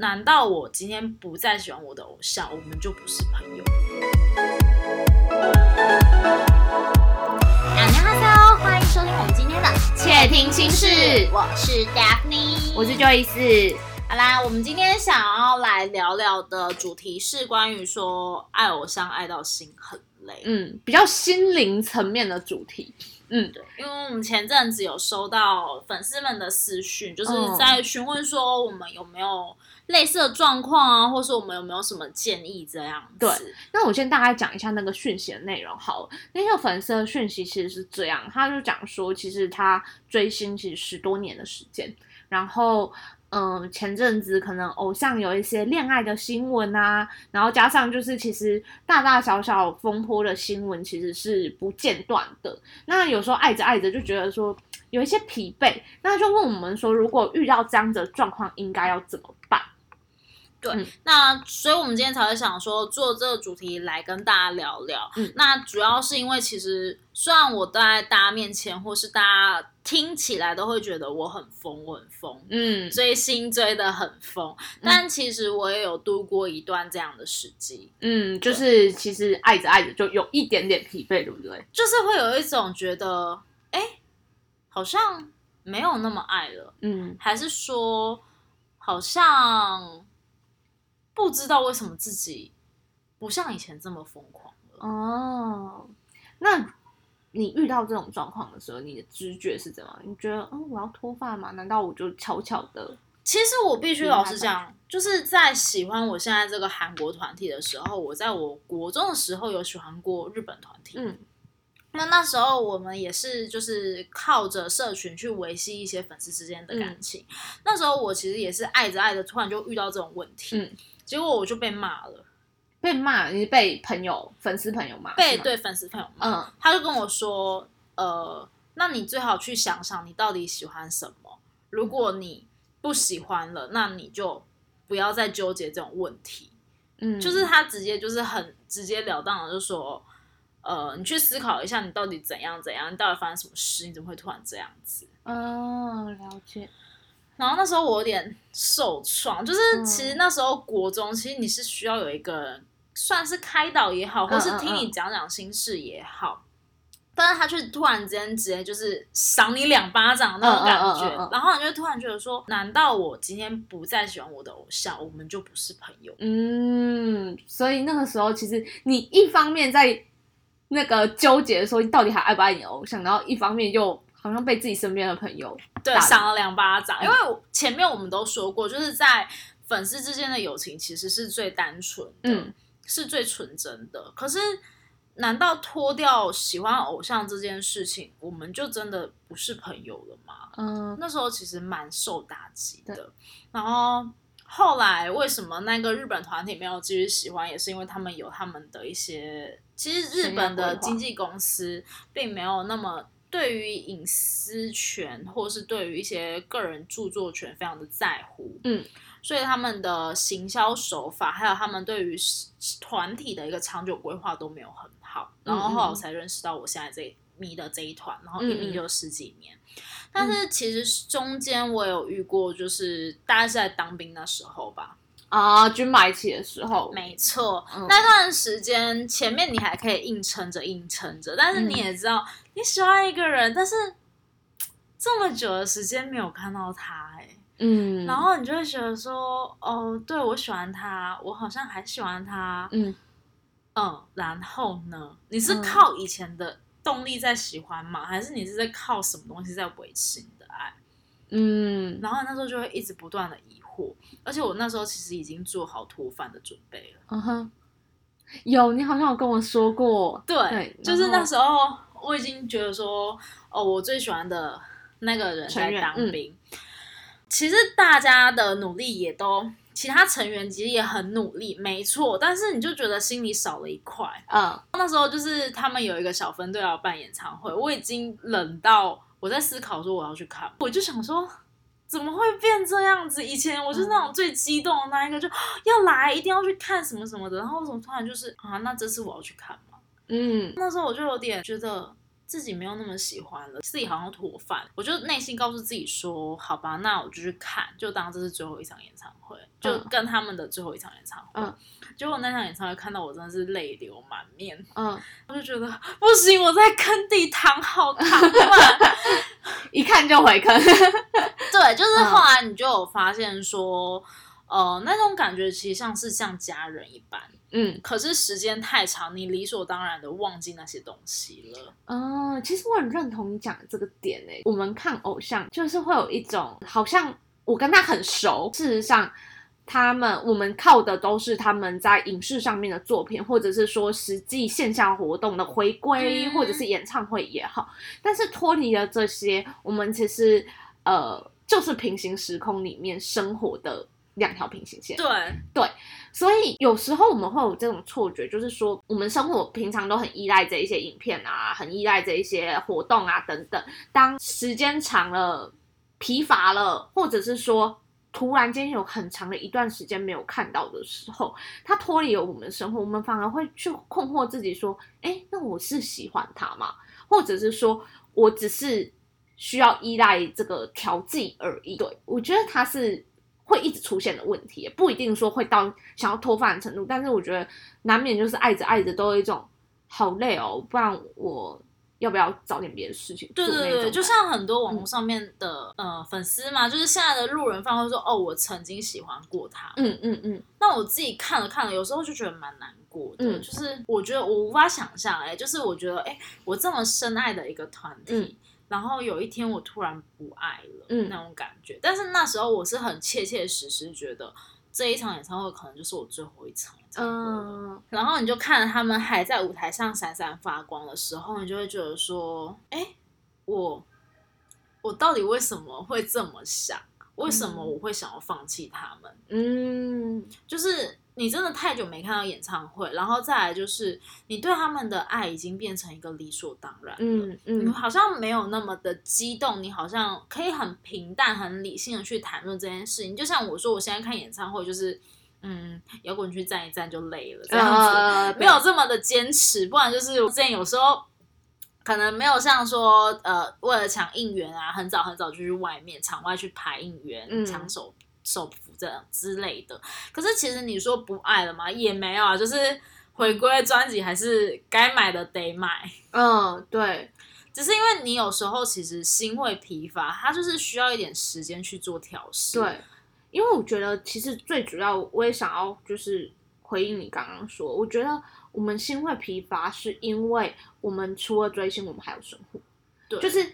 难道我今天不再喜欢我的偶像，我们就不是朋友？大家好，欢迎收听我们今天的《窃听心事我是 Daphne，我是 Joyce。好啦，我们今天想要来聊聊的主题是关于说爱偶像爱到心很累。嗯，比较心灵层面的主题。嗯，对，因为我们前阵子有收到粉丝们的私讯，就是嗯在询问说我们有没有类似的状况啊，或是我们有没有什么建议这样子。对那我先大概讲一下那个讯息的内容好了。那个粉丝的讯息其实是这样，他就讲说，其实他追星其实十多年的时间，然后。嗯，前阵子可能偶像有一些恋爱的新闻啊，然后加上就是其实大大小小风波的新闻其实是不间断的。那有时候爱着爱着就觉得说有一些疲惫，那就问我们说，如果遇到这样的状况，应该要怎么？对，嗯。那所以我们今天才会想说做这个主题来跟大家聊聊。嗯。那主要是因为其实虽然我在大家面前，或是大家听起来都会觉得我很疯，我很疯，嗯。追星追的很疯，但其实我也有度过一段这样的时期，嗯，就是其实爱着爱着就有一点点疲惫，对不对？就是会有一种觉得，哎，好像没有那么爱了，嗯。还是说好像不知道为什么自己不像以前这么疯狂了。哦，那你遇到这种状况的时候，你的直觉是怎么？你觉得，嗯，我要脱发吗？难道我就悄悄的？其实我必须老实讲，就是在喜欢我现在这个韩国团体的时候，我在我国中的时候有喜欢过日本团体。嗯那那时候我们也是就是靠着社群去维系一些粉丝之间的感情。那时候我其实也是爱着爱着，突然就遇到这种问题，嗯，结果我就被骂了，被骂，你是被朋友、粉丝朋友骂？被对粉丝朋友骂。嗯他就跟我说，呃，那你最好去想想你到底喜欢什么。如果你不喜欢了，那你就不要再纠结这种问题。嗯，就是他直接就是很直截了当的就说，呃，你去思考一下，你到底怎样怎样，你到底发生什么事，你怎么会突然这样子？哦，了解。然后那时候我有点受创，就是嗯其实那时候国中，其实你是需要有一个算是开导也好，或是听你讲讲心事也好。但是他却突然之间直接就是赏你两巴掌那种感觉，然后你就突然觉得说，难道我今天不再喜欢我的偶像，我们就不是朋友？嗯，所以那个时候其实你一方面在那个纠结说你到底还爱不爱你的偶像，然后一方面又好像被自己身边的朋友对，打了赏了两巴掌。嗯因为我前面我们都说过，就是在粉丝之间的友情其实是最单纯的，嗯是最纯真的。可是，难道脱掉喜欢偶像这件事情，我们就真的不是朋友了吗？嗯那时候其实蛮受打击的。然后后来为什么那个日本团体没有继续喜欢，也是因为他们有他们的一些，其实日本的经纪公司并没有那么。对于隐私权，或是对于一些个人著作权非常的在乎，嗯，所以他们的行销手法，还有他们对于团体的一个长久规划都没有很好。然后后来我才认识到我现在这迷的这一团，然后一迷就十几年。但是其实中间我有遇过，就是大概是在当兵那时候吧，啊，军买起的时候，没错，嗯。那段时间前面你还可以硬撑着硬撑着，但是你也知道、你喜欢一个人，但是这么久的时间没有看到他、哎、嗯，然后你就会觉得说，哦，对我喜欢他，我好像还喜欢他，嗯。嗯，然后呢？你是嗯。靠以前的动力在喜欢吗？还是你是在靠什么东西在维持你的爱？嗯然后那时候就会一直不断的疑惑，而且我那时候其实已经做好脱饭的准备了。嗯哼，有你好像有跟我说过，对，对就是那时候我已经觉得说，哦，我最喜欢的那个人在当兵。其实大家的努力也都，其他成员其实也很努力，没错。但是你就觉得心里少了一块。嗯那时候就是他们有一个小分队要办演唱会，我已经冷到我在思考说我要去看，我就想说。怎么会变这样子？以前我就是那种最激动的那一个，就啊要来，一定要去看什么什么的。然后为什么突然就是啊？那这次我要去看吗？嗯那时候我就有点觉得，自己没有那么喜欢了，自己好像脱饭，我就内心告诉自己说，好吧，那我就去看，就当这是最后一场演唱会，就跟他们的最后一场演唱会。嗯结果那场演唱会看到我真的是泪流满面，嗯，我就觉得不行，我在坑底躺好躺满。一看就回坑。对，就是后来你就有发现说，呃，那种感觉其实像是像家人一般。嗯可是时间太长，你理所当然的忘记那些东西了。嗯，其实我很认同你讲的这个点诶。我们看偶像就是会有一种好像我跟他很熟，事实上。他们我们靠的都是他们在影视上面的作品，或者是说实际线下活动的回归，嗯或者是演唱会也好。但是脱离了这些，我们其实呃就是平行时空里面生活的两条平行线。对对，所以有时候我们会有这种错觉，就是说我们生活平常都很依赖这一些影片啊，很依赖这一些活动啊等等。当时间长了、疲乏了，或者是说突然间有很长的一段时间没有看到的时候，它脱离了我们生活，我们反而会去困惑自己说：哎，那我是喜欢它吗？或者是说我只是需要依赖这个调剂而已？对我觉得它是。会一直出现的问题，不一定说会到想要脱饭的程度，但是我觉得难免就是爱着爱着都有一种好累哦，不然我要不要找点别的事情做对对对，就像很多网络上面的、呃粉丝嘛，就是现在的路人饭会说，哦，我曾经喜欢过他。嗯嗯嗯那我自己看了看了，有时候就觉得蛮难过的，嗯就是我觉得我无法想象，哎，就是我觉得，哎，我这么深爱的一个团体。嗯然后有一天我突然不爱了，嗯那种感觉。但是那时候我是很切切实实觉得这一场演唱会可能就是我最后一场演唱会了。嗯然后你就看着他们还在舞台上闪闪发光的时候，你就会觉得说，哎，我我到底为什么会这么想？为什么我会想要放弃他们？嗯就是你真的太久没看到演唱会，然后再来就是你对他们的爱已经变成一个理所当然了。嗯你嗯好像没有那么的激动，你好像可以很平淡、很理性的去谈论这件事情。就像我说，我现在看演唱会就是，嗯，摇滚区站一站就累了这样子，呃没有这么的坚持。不然就是我之前有时候可能没有像说，呃，为了抢应援啊，很早很早就去外面场外去排应援、嗯抢手手幅这样之类的。可是其实你说不爱了吗？也没有啊，就是回归专辑还是该买的得买。嗯对只是因为你有时候其实心会疲乏，它就是需要一点时间去做调试。对，因为我觉得其实最主要，我也想要就是回应你刚刚说，我觉得我们心会疲乏，是因为我们除了追星，我们还有生活。对，就是，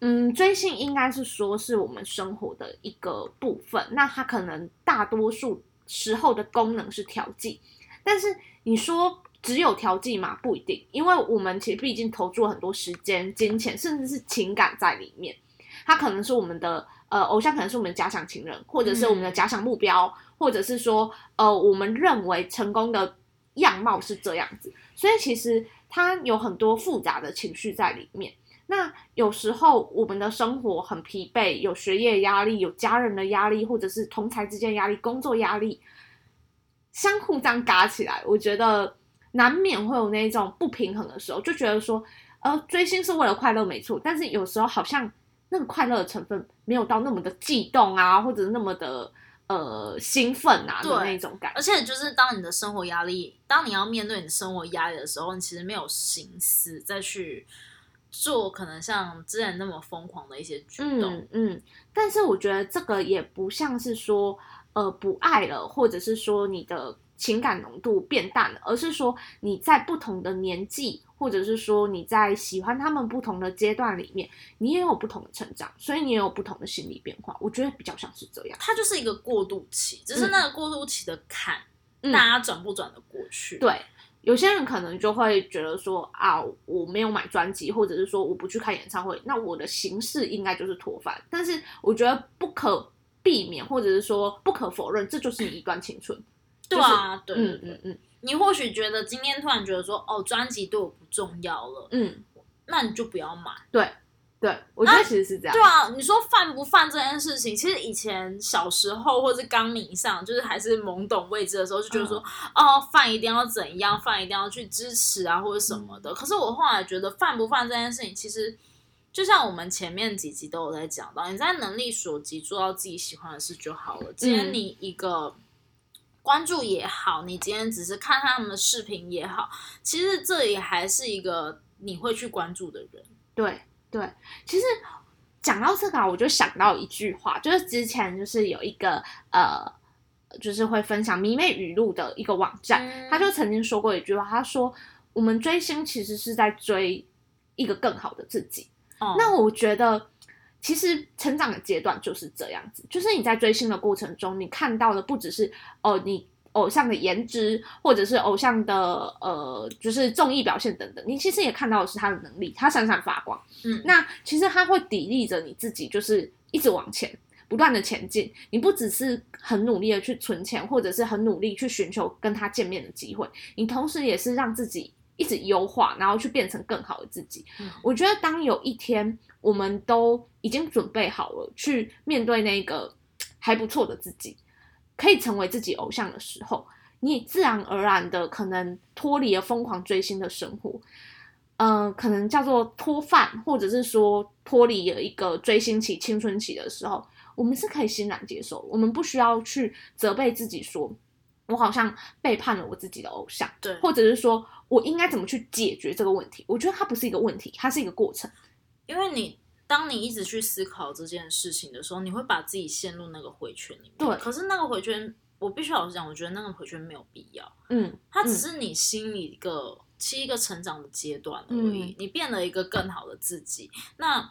嗯，追星应该是说是我们生活的一个部分，那它可能大多数时候的功能是调剂，但是你说只有调剂吗？不一定，因为我们其实毕竟投注了很多时间、金钱，甚至是情感在里面，它可能是我们的。呃，偶像可能是我们的假想情人，或者是我们的假想目标，或者是说，呃，我们认为成功的样貌是这样子，所以其实它有很多复杂的情绪在里面。那有时候我们的生活很疲惫，有学业压力，有家人的压力，或者是同才之间压力、工作压力，相互这样嘎起来，我觉得难免会有那种不平衡的时候，就觉得说，呃，追星是为了快乐没错，但是有时候好像那个快乐的成分没有到那么的悸动啊，或者是那么的呃兴奋啊的那种感觉。而且就是当你的生活压力，当你要面对你的生活压力的时候，你其实没有心思再去做可能像之前那么疯狂的一些举动。嗯嗯，但是我觉得这个也不像是说呃不爱了，或者是说你的情感浓度变淡了，而是说你在不同的年纪，或者是说你在喜欢他们不同的阶段里面，你也有不同的成长，所以你也有不同的心理变化。我觉得比较像是这样。它就是一个过渡期，只是那个过渡期的坎，嗯大家转不转得过去？对，有些人可能就会觉得说啊，我没有买专辑，或者是说我不去看演唱会，那我的形式应该就是脱饭。但是我觉得不可避免，或者是说不可否认，这就是你一段青春。对啊，对嗯嗯嗯你或许觉得今天突然觉得说，哦，专辑对我不重要了，嗯，那你就不要买。对，对，我觉得其实是这样。对啊，你说犯不犯这件事情，其实以前小时候或是刚迷上，就是还是懵懂未知的时候，就觉得说，哦，犯一定要怎样，犯一定要去支持啊，或者什么的。可是我后来觉得，犯不犯这件事情，其实就像我们前面几集都有在讲到，你在能力所及做到自己喜欢的事就好了。今天你一个关注也好，你今天只是看他们的视频也好，其实这也还是一个你会去关注的人。对。对，其实讲到这个，我就想到一句话，就是之前就是有一个呃，就是会分享迷妹语录的一个网站，他就曾经说过一句话，他说：“我们追星其实是在追一个更好的自己。”那我觉得，其实成长的阶段就是这样子，就是你在追星的过程中，你看到的不只是哦你。偶像的颜值，或者是偶像的呃，就是综艺表现等等，你其实也看到的是他的能力，他闪闪发光。嗯，那其实他会砥砺着你自己，就是一直往前，不断的前进。你不只是很努力的去存钱，或者是很努力去寻求跟他见面的机会，你同时也是让自己一直优化，然后去变成更好的自己。我觉得当有一天我们都已经准备好了去面对那个还不错的自己。可以成为自己偶像的时候，你自然而然的可能脱离了疯狂追星的生活，嗯，可能叫做脱饭，或者是说脱离了一个追星期、青春期的时候，我们是可以欣然接受，我们不需要去责备自己，说我好像背叛了我自己的偶像，对，或者是说我应该怎么去解决这个问题？我觉得它不是一个问题，它是一个过程，因为你。当你一直去思考这件事情的时候，你会把自己陷入那个回圈里面。对，可是那个回圈，我必须老实讲，我觉得那个回圈没有必要。嗯，它只是你心里一个七一个成长的阶段而已。你变了一个更好的自己，那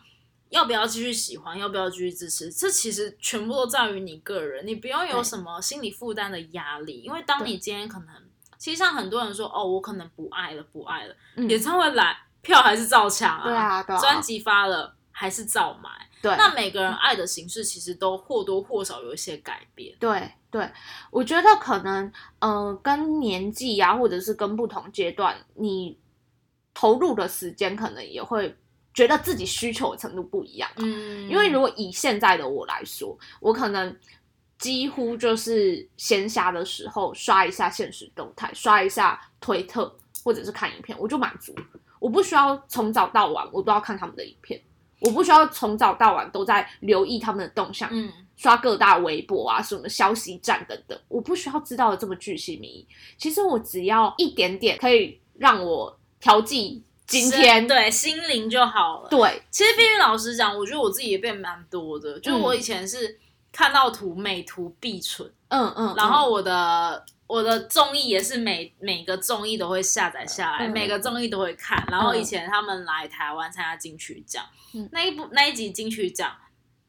要不要继续喜欢？要不要继续支持？这其实全部都在于你个人，你不用有什么心理负担的压力。因为当你今天可能，其实像很多人说，哦，我可能不爱了，不爱了，演唱会来票还是照抢啊，对啊，专辑发了。还是照买，对。那每个人爱的形式其实都或多或少有一些改变。对对，我觉得可能，呃，跟年纪呀，或者是跟不同阶段，你投入的时间可能也会觉得自己需求的程度不一样。嗯。因为如果以现在的我来说，我可能几乎就是闲暇的时候刷一下现实动态，刷一下推特，或者是看影片，我就满足。我不需要从早到晚我都要看他们的影片。我不需要从早到晚都在留意他们的动向，嗯，刷各大微博啊，什么消息站等等，我不需要知道的这么巨细靡遗。其实我只要一点点可以让我调剂今天对心灵就好了。对，其实必须老实讲，我觉得我自己也变蛮多的，就是我以前是看到图美图必存，嗯嗯，然后我的。我的综艺也是每每个综艺都会下载下来，每个综艺都会看。然后以前他们来台湾参加金曲奖，那一部那一集金曲奖，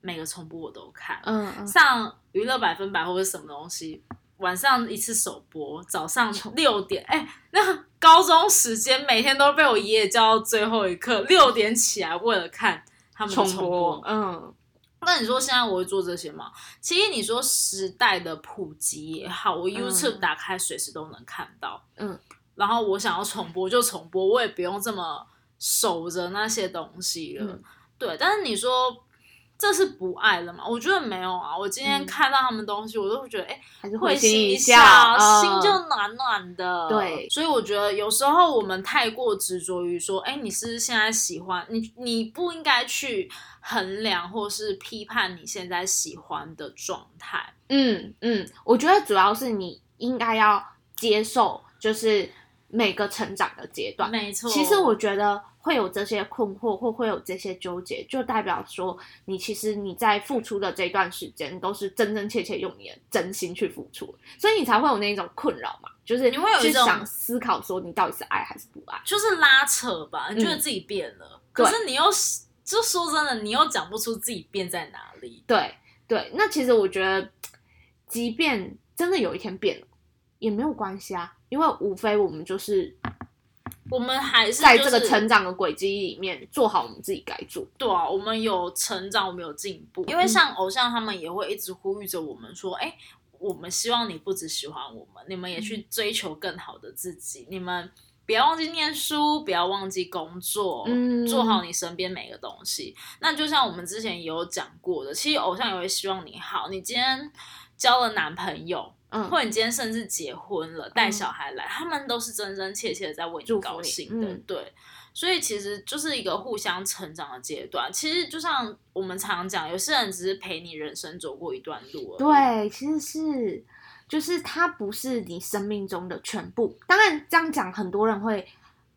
每个重播我都看。嗯，上娱乐百分百或者什么东西，晚上一次首播，早上六点，哎，那高中时间每天都被我爷爷叫到最后一刻，六点起来为了看他们重播。嗯。那你说现在我会做这些吗？其实你说时代的普及也好，我 YouTube 打开随时都能看到，嗯，然后我想要重播就重播，我也不用这么守着那些东西了，对。但是你说。这是不爱了吗？我觉得没有啊。我今天看到他们东西，我都会觉得，哎，会心一笑，心就暖暖的。对，所以我觉得有时候我们太过执着于说，哎，你是现在喜欢你，你不应该去衡量或是批判你现在喜欢的状态。嗯嗯，我觉得主要是你应该要接受，就是每个成长的阶段。没错，其实我觉得。会有这些困惑，或会有这些纠结，就代表说你其实你在付出的这段时间都是真真切切用你的真心去付出，所以你才会有那种困扰嘛，就是你会有一种想思考说你到底是爱还是不爱，就是拉扯吧，你觉得自己变了，可是你又就说真的，你又讲不出自己变在哪里。对对，那其实我觉得，即便真的有一天变了，也没有关系啊，因为无非我们就是。我们还是在这个成长的轨迹里面做好我们自己该做。对啊，我们有成长，我们有进步。因为像偶像，他们也会一直呼吁着我们说：“哎，我们希望你不只喜欢我们，你们也去追求更好的自己。你们不要忘记念书，不要忘记工作，嗯做好你身边每个东西。那就像我们之前也有讲过的，其实偶像也会希望你好。你今天交了男朋友，嗯，或者你今天甚至结婚了，带小孩来，他们都是真真切切的在为你高兴的，嗯对。所以其实就是一个互相成长的阶段。其实就像我们常讲，有些人只是陪你人生走过一段路而已。对，其实是，就是他不是你生命中的全部。当然这样讲，很多人会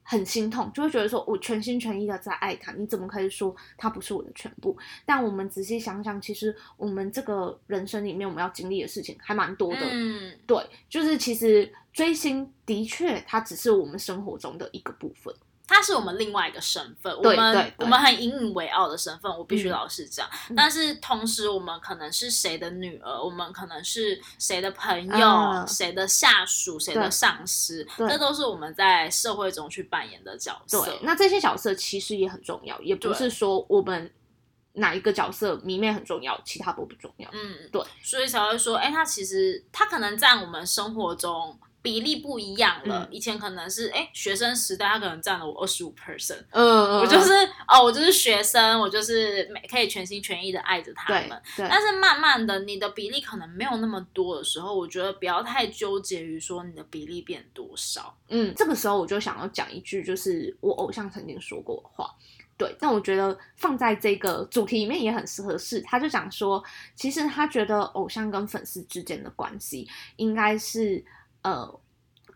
很心痛，就会觉得说我全心全意的在爱他，你怎么可以说他不是我的全部？但我们仔细想想，其实我们这个人生里面，我们要经历的事情还蛮多的。嗯，对，就是其实追星的确，它只是我们生活中的一个部分。它是我们另外一个身份，我们我们很引以为傲的身份，我必须嗯。老实讲。嗯。但是同时，我们可能是谁的女儿，我们可能是谁的朋友、啊。谁的下属、谁的上司，这都是我们在社会中去扮演的角色。对，那这些角色其实也很重要，也不是说我们哪一个角色迷妹很重要，其他都不重要。嗯，对，所以才会说，哎、他其实他可能在我们生活中比例不一样了。嗯以前可能是哎、学生时代，他可能占了我二十五 percent，嗯，我就是哦，我就是学生，我就是每可以全心全意的爱着他对们。对，但是慢慢的，你的比例可能没有那么多的时候，我觉得不要太纠结于说你的比例变多少。嗯，这个时候我就想要讲一句，就是我偶像曾经说过的话。对，但我觉得放在这个主题里面也很合是。他就讲说，其实他觉得偶像跟粉丝之间的关系应该是，呃，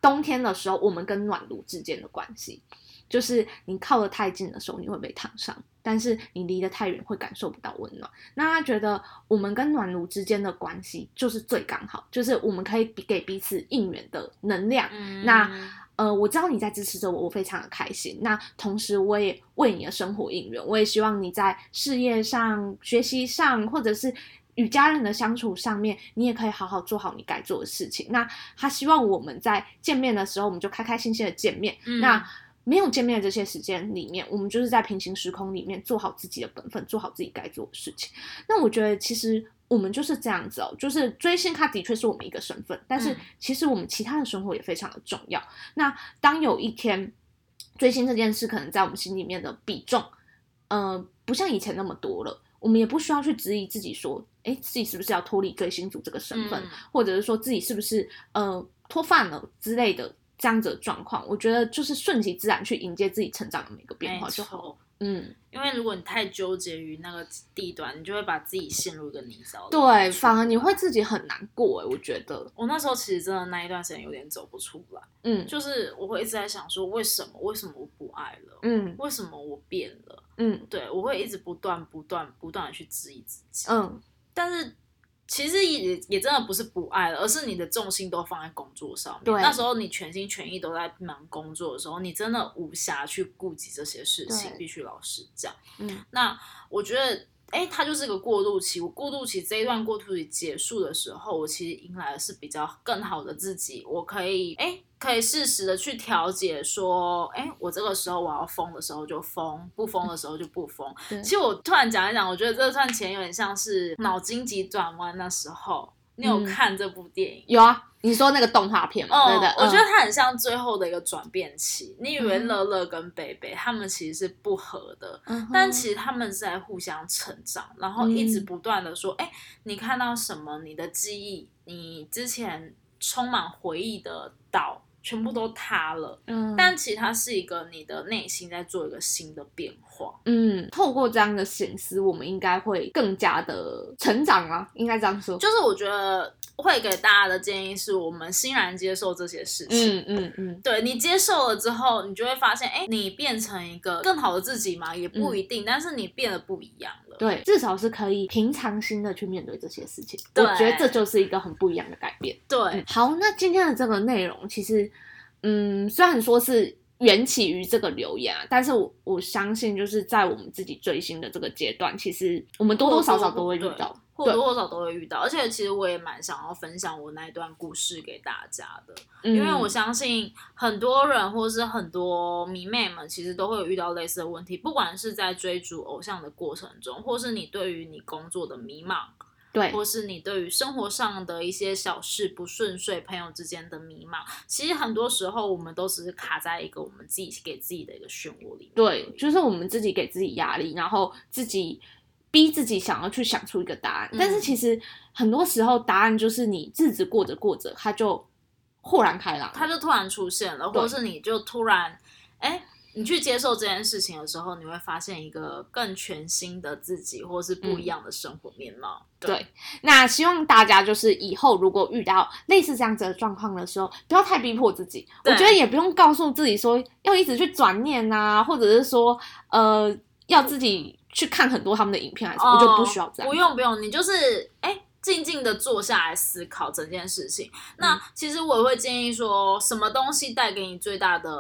冬天的时候我们跟暖炉之间的关系，就是你靠得太近的时候你会被烫伤，但是你离得太远会感受不到温暖。那他觉得我们跟暖炉之间的关系就是最刚好，就是我们可以比给彼此应援的能量。嗯那呃，我知道你在支持着我，我非常的开心。那同时，我也为你的生活应援，我也希望你在事业上、学习上，或者是与家人的相处上面，你也可以好好做好你该做的事情。那他希望我们在见面的时候，我们就开开心心的见面。嗯那没有见面的这些时间里面，我们就是在平行时空里面做好自己的本分，做好自己该做的事情。那我觉得其实我们就是这样子哦，就是追星，它的确是我们一个身份，但是嗯其实我们其他的生活也非常的重要。那当有一天追星这件事可能在我们心里面的比重，呃，不像以前那么多了，我们也不需要去质疑自己说，哎，自己是不是要脱离追星族这个身份，嗯或者是说自己是不是呃脱饭了之类的。这样子的状况，我觉得就是顺其自然去迎接自己成长的每个变化没就好。错。嗯，因为如果你太纠结于那个地段，你就会把自己陷入一个泥沼里。对，反而你会自己很难过哎，我觉得，我那时候其实真的那一段时间有点走不出来，嗯就是我会一直在想说，为什么？为什么我不爱了？嗯为什么我变了？嗯对我会一直不断、不断、不断的去质疑自己。嗯，但是其实也也真的不是不爱了，而是你的重心都放在工作上面。那时候你全心全意都在忙工作的时候，你真的无暇去顾及这些事情，必须老实讲。嗯那我觉得，哎，它就是个过渡期。我过渡期这一段过渡期结束的时候，我其实迎来的是比较更好的自己。我可以，哎，可以适时的去调节，说，哎，我这个时候我要疯的时候就疯，不疯的时候就不疯。其实我突然讲一讲，我觉得这段前有点像是脑筋急转弯那时候。你有嗯看这部电影？有啊，你说那个动画片嘛，对不对？我觉得嗯它很像最后的一个转变期。你以为嗯乐乐跟贝贝他们其实是不合的，嗯但其实他们是在互相成长，然后一直嗯不断的说，哎、你看到什么？你的记忆，你之前充满回忆的岛，全部都塌了。嗯，但其实它是一个你的内心在做一个新的变化。嗯，透过这样的醒思，我们应该会更加的成长啊，应该这样说。就是我觉得会给大家的建议是，我们欣然接受这些事情。嗯嗯嗯，对你接受了之后，你就会发现，哎，你变成一个更好的自己嘛，也不一定，但是你变得不一样了。对，至少是可以平常心的去面对这些事情。对我觉得这就是一个很不一样的改变。对嗯，好，那今天的这个内容其实，嗯，虽然说是缘起于这个留言啊，但是我我相信就是在我们自己追星的这个阶段，其实我们多多少少都会遇到。或多或少都会遇到。而且其实我也蛮想要分享我那一段故事给大家的，嗯因为我相信很多人或是很多迷妹们，其实都会有遇到类似的问题，不管是在追逐偶像的过程中，或是你对于你工作的迷茫。对，或是你对于生活上的一些小事不顺遂，朋友之间的迷茫，其实很多时候我们都只是卡在一个我们自己给自己的一个漩涡里面。对，就是我们自己给自己压力，然后自己逼自己想要去想出一个答案，但是嗯其实很多时候答案就是你日子过着过着，它就豁然开朗了。它就突然出现了，或是你就突然，哎，你去接受这件事情的时候，你会发现一个更全新的自己，或是不一样的生活面貌。对那希望大家就是以后如果遇到类似这样子的状况的时候，不要太逼迫自己。我觉得也不用告诉自己说要一直去转念啊，或者是说呃要自己去看很多他们的影片，还是、我就不需要这样。哦不用不用，你就是哎。静静的坐下来思考整件事情。那嗯其实我也会建议说，什么东西带给你最大的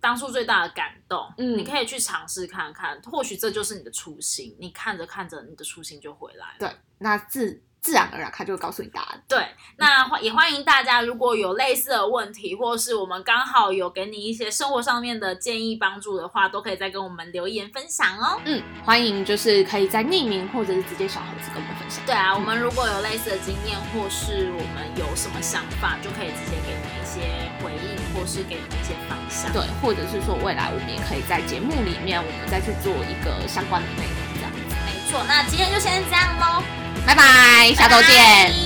当初最大的感动，嗯你可以去尝试看看，或许这就是你的初心。你看着看着，你的初心就回来了。对，那自自然而然他就会告诉你答案。对，那欢也欢迎大家，如果有类似的问题，或是我们刚好有给你一些生活上面的建议帮助的话，都可以再跟我们留言分享哦。嗯，欢迎就是可以在匿名或者是直接小盒子跟我们分享。对啊，我们如果有类似的经验，或是我们有什么想法，就可以直接给你们一些回应，或是给你们一些方向。对，或者是说未来我们也可以在节目里面，我们再去做一个相关的内容，这样子。没错，那今天就先这样喽，拜拜，下周见。